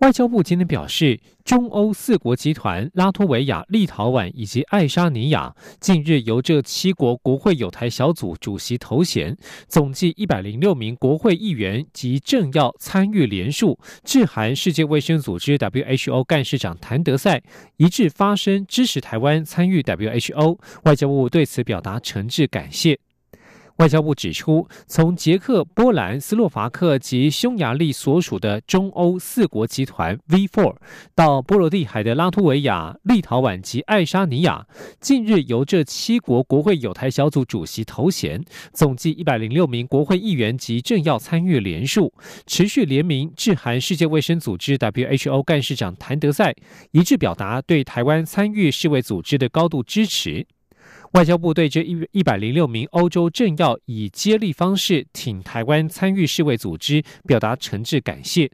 外交部今天表示，中欧四国集团拉脱维亚、立陶宛以及爱沙尼亚近日由这七国国会有台小组主席头衔，总计一百零六名国会议员及政要参与联署，致函世界卫生组织 WHO 干事长谭德赛，一致发声支持台湾参与 WHO。外交部对此表达诚挚感谢。外交部指出，从捷克、波兰、斯洛伐克及匈牙利所属的中欧四国集团 V4，到波罗的海的拉脱维亚、立陶宛及爱沙尼亚，近日由这七国国会有台小组主席头衔，总计一百零六名国会议员及政要参与联署，持续联名致函世界卫生组织 WHO 干事长谭德赛，一致表达对台湾参与世卫组织的高度支持。外交部对这一一百零六名欧洲政要以接力方式挺台湾参与世卫组织，表达诚挚感谢。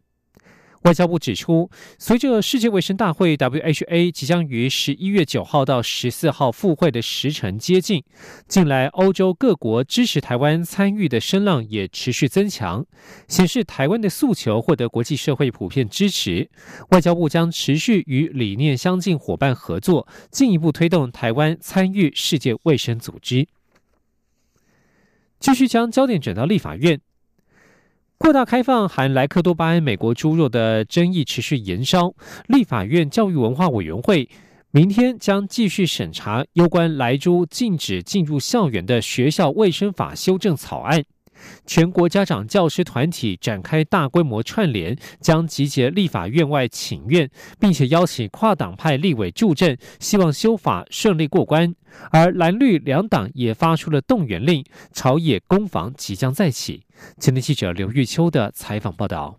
外交部指出，随着世界卫生大会 （WHA） 即将于十一月九号到十四号复会的时程接近，近来欧洲各国支持台湾参与的声浪也持续增强，显示台湾的诉求获得国际社会普遍支持。外交部将持续与理念相近伙伴合作，进一步推动台湾参与世界卫生组织。继续将焦点转到立法院。扩大开放含莱克多巴胺美国猪肉的争议持续延烧，立法院教育文化委员会明天将继续审查有关莱猪禁止进入校园的学校卫生法修正草案。全国家长教师团体展开大规模串联，将集结立法院外请愿，并且邀请跨党派立委助阵，希望修法顺利过关。而蓝绿两党也发出了动员令，朝野攻防即将再起。前天记者刘玉秋的采访报道。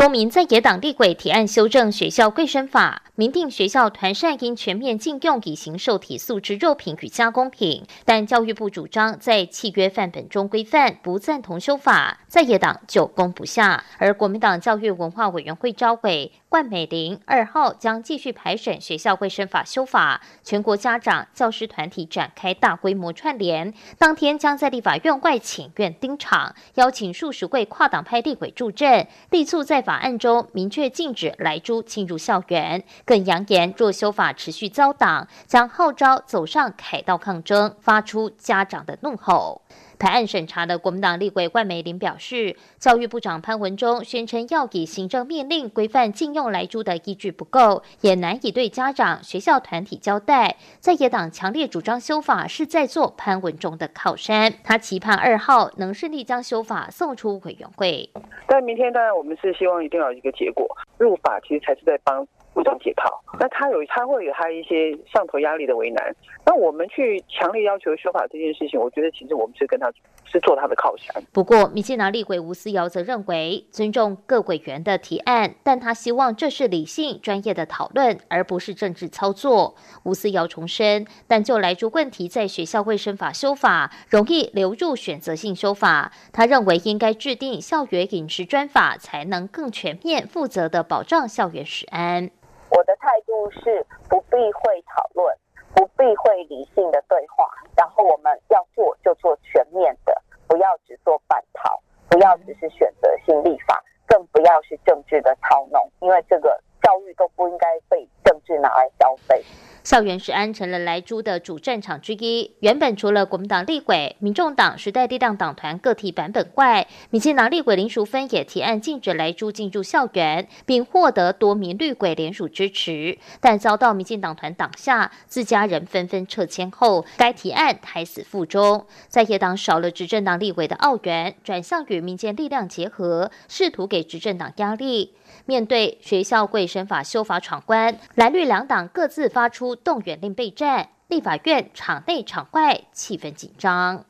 多名在野党立委提案修正学校卫生法，明定学校团膳应全面禁用以型受体素质肉品与加工品，但教育部主张在契约范本中规范，不赞同修法，在野党就攻不下。而国民党教育文化委员会召委冠美玲二号将继续排审学校卫生法修法，全国家长教师团体展开大规模串联，当天将在立法院外请愿盯场，邀请数十位跨党派立委助阵，力促在。法案中明确禁止来猪进入校园，更扬言若修法持续遭挡，将号召走上凯道抗争，发出家长的怒吼。台案审查的国民党立委万美玲表示，教育部长潘文忠宣称要以行政命令规范禁用来猪的依据不够，也难以对家长、学校团体交代。在野党强烈主张修法是在做潘文忠的靠山，他期盼二号能顺利将修法送出委员会。但明天当然我们是希望一定要有一个结果，入法其实才是在帮。不中解套，那他有他会有他一些上头压力的为难。那我们去强烈要求修法这件事情，我觉得其实我们是跟他是做他的靠山。不过，民进党立委吴思瑶则认为尊重各委员的提案，但他希望这是理性专业的讨论，而不是政治操作。吴思瑶重申，但就来住问题，在学校卫生法修法容易流入选择性修法。他认为应该制定校园饮食专法，才能更全面、负责的保障校园食安。我的态度是不避讳讨论，不避讳理性的对话，然后我们要做就做全面的，不要只做半套，不要只是选择性立法，更不要是政治的操弄，因为这个教育都不应该被政治拿来消费。校园是安成了莱猪的主战场之一。原本除了国民党立委、民众党、时代力量党团个体版本外，民进党立委林淑芬也提案禁止莱猪进入校园，并获得多名绿鬼联署支持，但遭到民进党团挡下，自家人纷纷撤迁后，该提案胎死腹中。在野党少了执政党立委的澳元，转向与民间力量结合，试图给执政党压力。面对学校卫生法修法闯关，蓝绿两党各自发出动员令备战，立法院场内场外气氛紧张。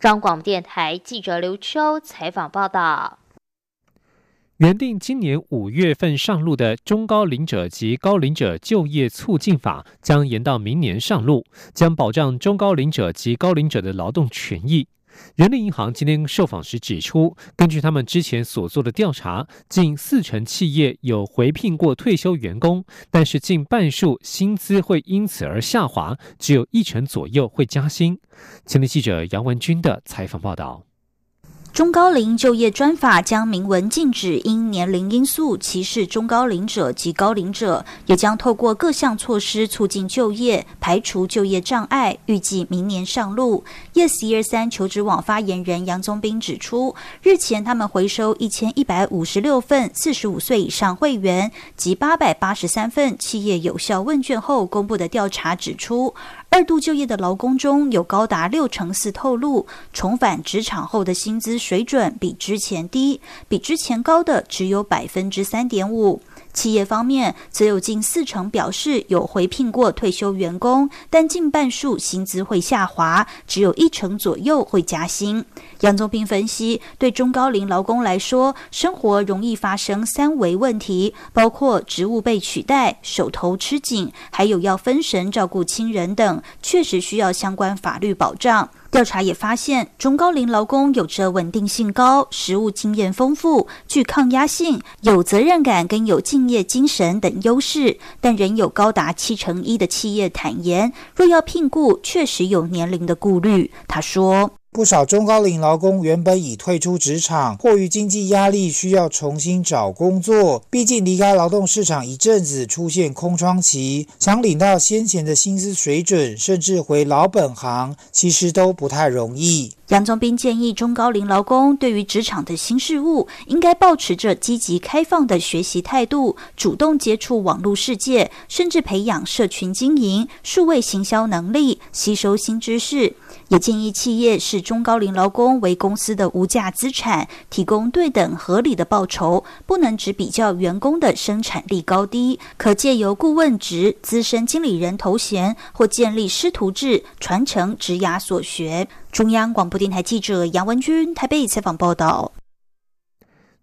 张广电台记者刘秋采访报道。原定今年五月份上路的中高龄者及高龄者就业促进法将延到明年上路，将保障中高龄者及高龄者的劳动权益。人力银行今天受访时指出，根据他们之前所做的调查，近四成企业有回聘过退休员工，但是近半数薪资会因此而下滑，只有一成左右会加薪。前天记者杨文军的采访报道。中高龄就业专法将明文禁止因年龄因素歧视中高龄者及高龄者，也将透过各项措施促进就业，排除就业障碍。预计明年上路。Yes 一二三求职网发言人杨宗斌指出，日前他们回收一千一百五十六份四十五岁以上会员及八百八十三份企业有效问卷后公布的调查指出。二度就业的劳工中有高达六成四透露，重返职场后的薪资水准比之前低，比之前高的只有百分之三点五。企业方面，则有近四成表示有回聘过退休员工，但近半数薪资会下滑，只有一成左右会加薪。杨宗斌分析，对中高龄劳工来说，生活容易发生三维问题，包括职务被取代、手头吃紧，还有要分神照顾亲人等，确实需要相关法律保障。调查也发现，中高龄劳工有着稳定性高、实务经验丰富、具抗压性、有责任感跟有敬业精神等优势，但仍有高达七成一的企业坦言，若要聘雇，确实有年龄的顾虑。他说。不少中高龄劳工原本已退出职场，迫于经济压力，需要重新找工作。毕竟离开劳动市场一阵子，出现空窗期，想领到先前的薪资水准，甚至回老本行，其实都不太容易。杨宗斌建议中高龄劳工对于职场的新事物，应该保持着积极开放的学习态度，主动接触网络世界，甚至培养社群经营、数位行销能力，吸收新知识。也建议企业视中高龄劳工为公司的无价资产，提供对等合理的报酬，不能只比较员工的生产力高低，可借由顾问职、资深经理人头衔，或建立师徒制，传承职涯所学。中央广播电台记者杨文君台北采访报道。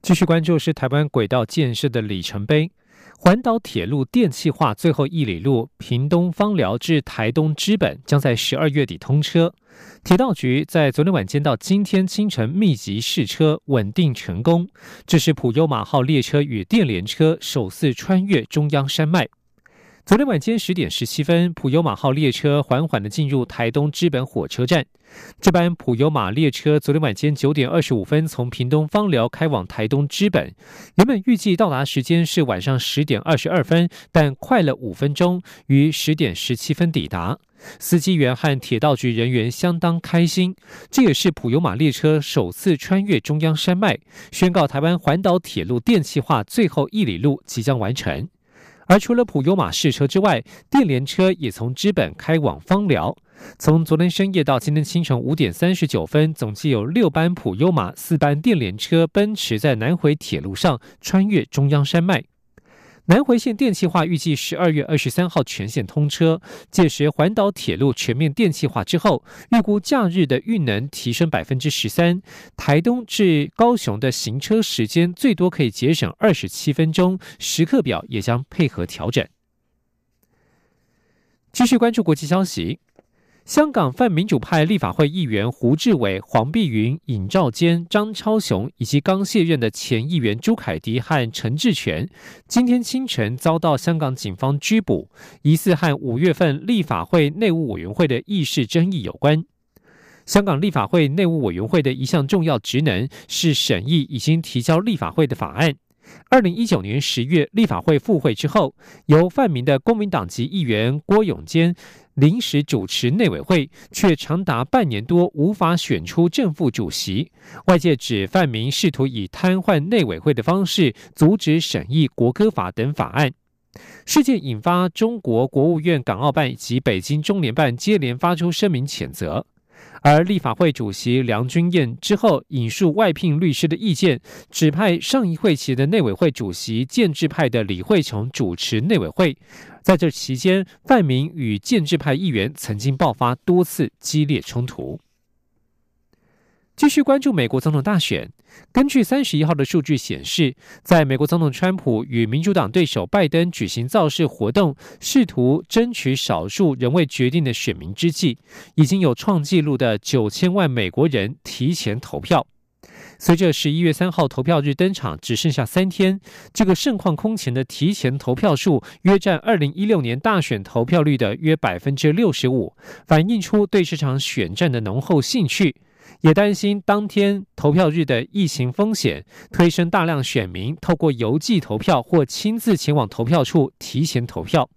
继续关注是台湾轨道建设的里程碑，环岛铁路电气化最后一里路屏东方寮至台东知本将在十二月底通车。铁道局在昨天晚间到今天清晨密集试车，稳定成功。这是普悠马号列车与电联车首次穿越中央山脉。昨天晚间十点十七分，普悠马号列车缓缓的进入台东芝本火车站。这班普悠马列车昨天晚间九点二十五分从屏东芳寮开往台东芝本，原本预计到达时间是晚上十点二十二分，但快了五分钟，于十点十七分抵达。司机员和铁道局人员相当开心，这也是普悠马列车首次穿越中央山脉，宣告台湾环岛铁路电气化最后一里路即将完成。而除了普优马试车之外，电联车也从知本开往芳寮。从昨天深夜到今天清晨五点三十九分，总计有六班普优马、四班电联车奔驰在南回铁路上穿越中央山脉。南回线电气化预计十二月二十三号全线通车，届时环岛铁路全面电气化之后，预估假日的运能提升百分之十三，台东至高雄的行车时间最多可以节省二十七分钟，时刻表也将配合调整。继续关注国际消息。香港泛民主派立法会议员胡志伟、黄碧云、尹兆坚、张超雄以及刚卸任的前议员朱凯迪和陈志全，今天清晨遭到香港警方拘捕，疑似和五月份立法会内务委员会的议事争议有关。香港立法会内务委员会的一项重要职能是审议已经提交立法会的法案。二零一九年十月立法会复会之后，由泛民的公民党籍议员郭永坚。临时主持内委会，却长达半年多无法选出正副主席。外界指范明试图以瘫痪内委会的方式阻止审议国歌法等法案。事件引发中国国务院港澳办以及北京中联办接连发出声明谴责。而立法会主席梁君彦之后引述外聘律师的意见，指派上一会期的内委会主席建制派的李慧琼主持内委会。在这期间，范明与建制派议员曾经爆发多次激烈冲突。继续关注美国总统大选。根据三十一号的数据显示，在美国总统川普与民主党对手拜登举行造势活动，试图争取少数仍未决定的选民之际，已经有创纪录的九千万美国人提前投票。随着十一月三号投票日登场，只剩下三天，这个盛况空前的提前投票数约占二零一六年大选投票率的约百分之六十五，反映出对这场选战的浓厚兴趣。也担心当天投票日的疫情风险，推升大量选民透过邮寄投票或亲自前往投票处提前投票。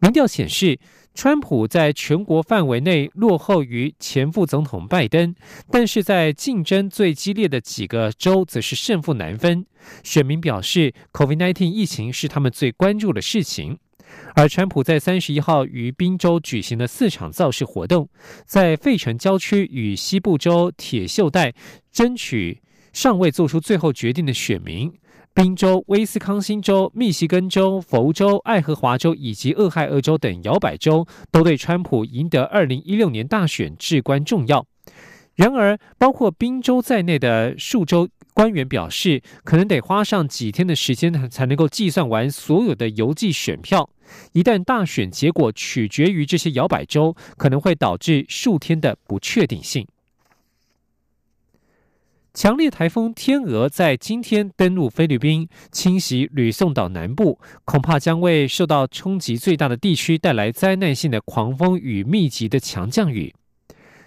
民调显示，川普在全国范围内落后于前副总统拜登，但是在竞争最激烈的几个州则是胜负难分。选民表示，COVID-19 疫情是他们最关注的事情。而川普在三十一号于宾州举行了四场造势活动，在费城郊区与西部州铁锈带争取尚未做出最后决定的选民。宾州、威斯康星州、密西根州、佛州、爱荷华州以及俄亥俄州等摇摆州都对川普赢得二零一六年大选至关重要。然而，包括宾州在内的数州。官员表示，可能得花上几天的时间才能够计算完所有的邮寄选票。一旦大选结果取决于这些摇摆州，可能会导致数天的不确定性。强烈台风天鹅在今天登陆菲律宾，侵袭吕宋岛南部，恐怕将为受到冲击最大的地区带来灾难性的狂风与密集的强降雨。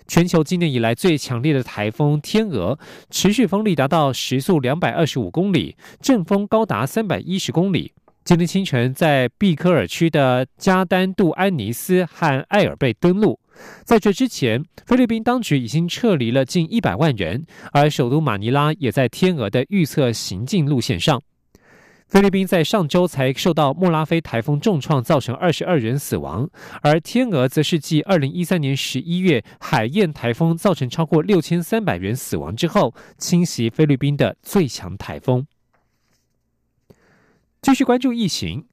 全球今年以来最强烈的台风天鹅，持续风力达到时速两百二十五公里，阵风高达三百一十公里。今天清晨，在毕科尔区的加丹杜安尼斯和艾尔贝登陆。在这之前，菲律宾当局已经撤离了近一百万人，而首都马尼拉也在天鹅的预测行进路线上。菲律宾在上周才受到莫拉菲台风重创，造成二十二人死亡，而天鹅则是继二零一三年十一月海燕台风造成超过六千三百人死亡之后，侵袭菲律宾的最强台风。继续关注疫情。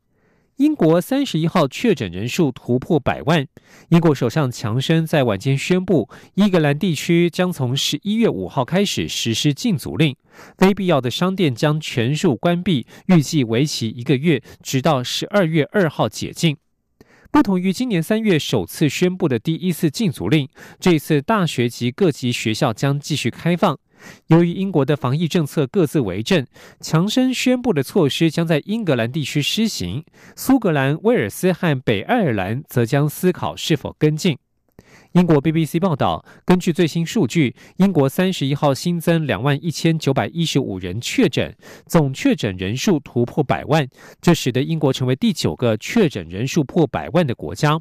英国三十一号确诊人数突破百万。英国首相强生在晚间宣布，英格兰地区将从十一月五号开始实施禁足令，非必要的商店将全数关闭，预计为期一个月，直到十二月二号解禁。不同于今年三月首次宣布的第一次禁足令，这次大学及各级学校将继续开放。由于英国的防疫政策各自为政，强生宣布的措施将在英格兰地区施行，苏格兰、威尔斯和北爱尔兰则将思考是否跟进。英国 BBC 报道，根据最新数据，英国三十一号新增两万一千九百一十五人确诊，总确诊人数突破百万，这使得英国成为第九个确诊人数破百万的国家。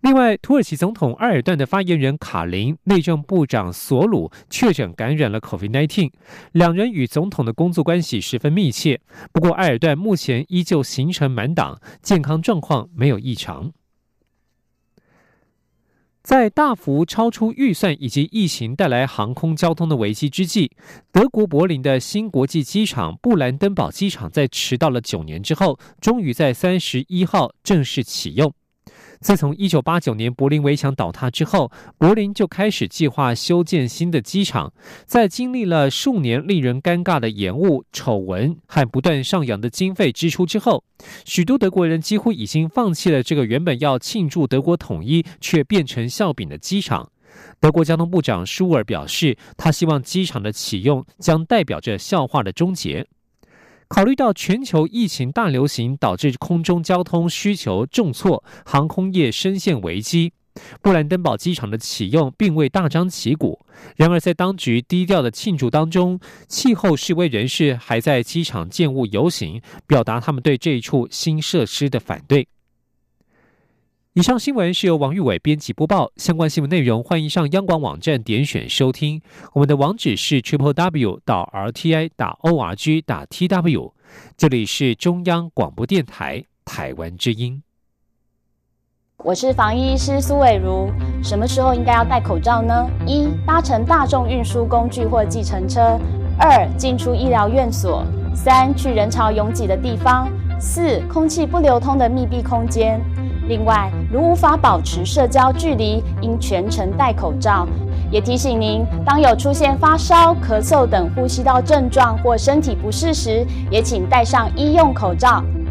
另外，土耳其总统埃尔段的发言人卡林、内政部长索鲁确诊感染了 COVID-19，两人与总统的工作关系十分密切。不过，埃尔段目前依旧行程满档，健康状况没有异常。在大幅超出预算以及疫情带来航空交通的危机之际，德国柏林的新国际机场布兰登堡机场在迟到了九年之后，终于在三十一号正式启用。自从一九八九年柏林围墙倒塌之后，柏林就开始计划修建新的机场。在经历了数年令人尴尬的延误、丑闻和不断上扬的经费支出之后，许多德国人几乎已经放弃了这个原本要庆祝德国统一却变成笑柄的机场。德国交通部长舒尔表示，他希望机场的启用将代表着笑话的终结。考虑到全球疫情大流行导致空中交通需求重挫，航空业深陷危机，布兰登堡机场的启用并未大张旗鼓。然而，在当局低调的庆祝当中，气候示威人士还在机场建物游行，表达他们对这一处新设施的反对。以上新闻是由王玉伟编辑播报。相关新闻内容，欢迎上央广网站点选收听。我们的网址是 triple w 到 r t i 打 o r g 打 t w。这里是中央广播电台台湾之音。我是防疫医师苏伟如。什么时候应该要戴口罩呢？一、搭乘大众运输工具或计程车；二、进出医疗院所；三、去人潮拥挤的地方；四、空气不流通的密闭空间。另外，如无法保持社交距离，应全程戴口罩。也提醒您，当有出现发烧、咳嗽等呼吸道症状或身体不适时，也请戴上医用口罩。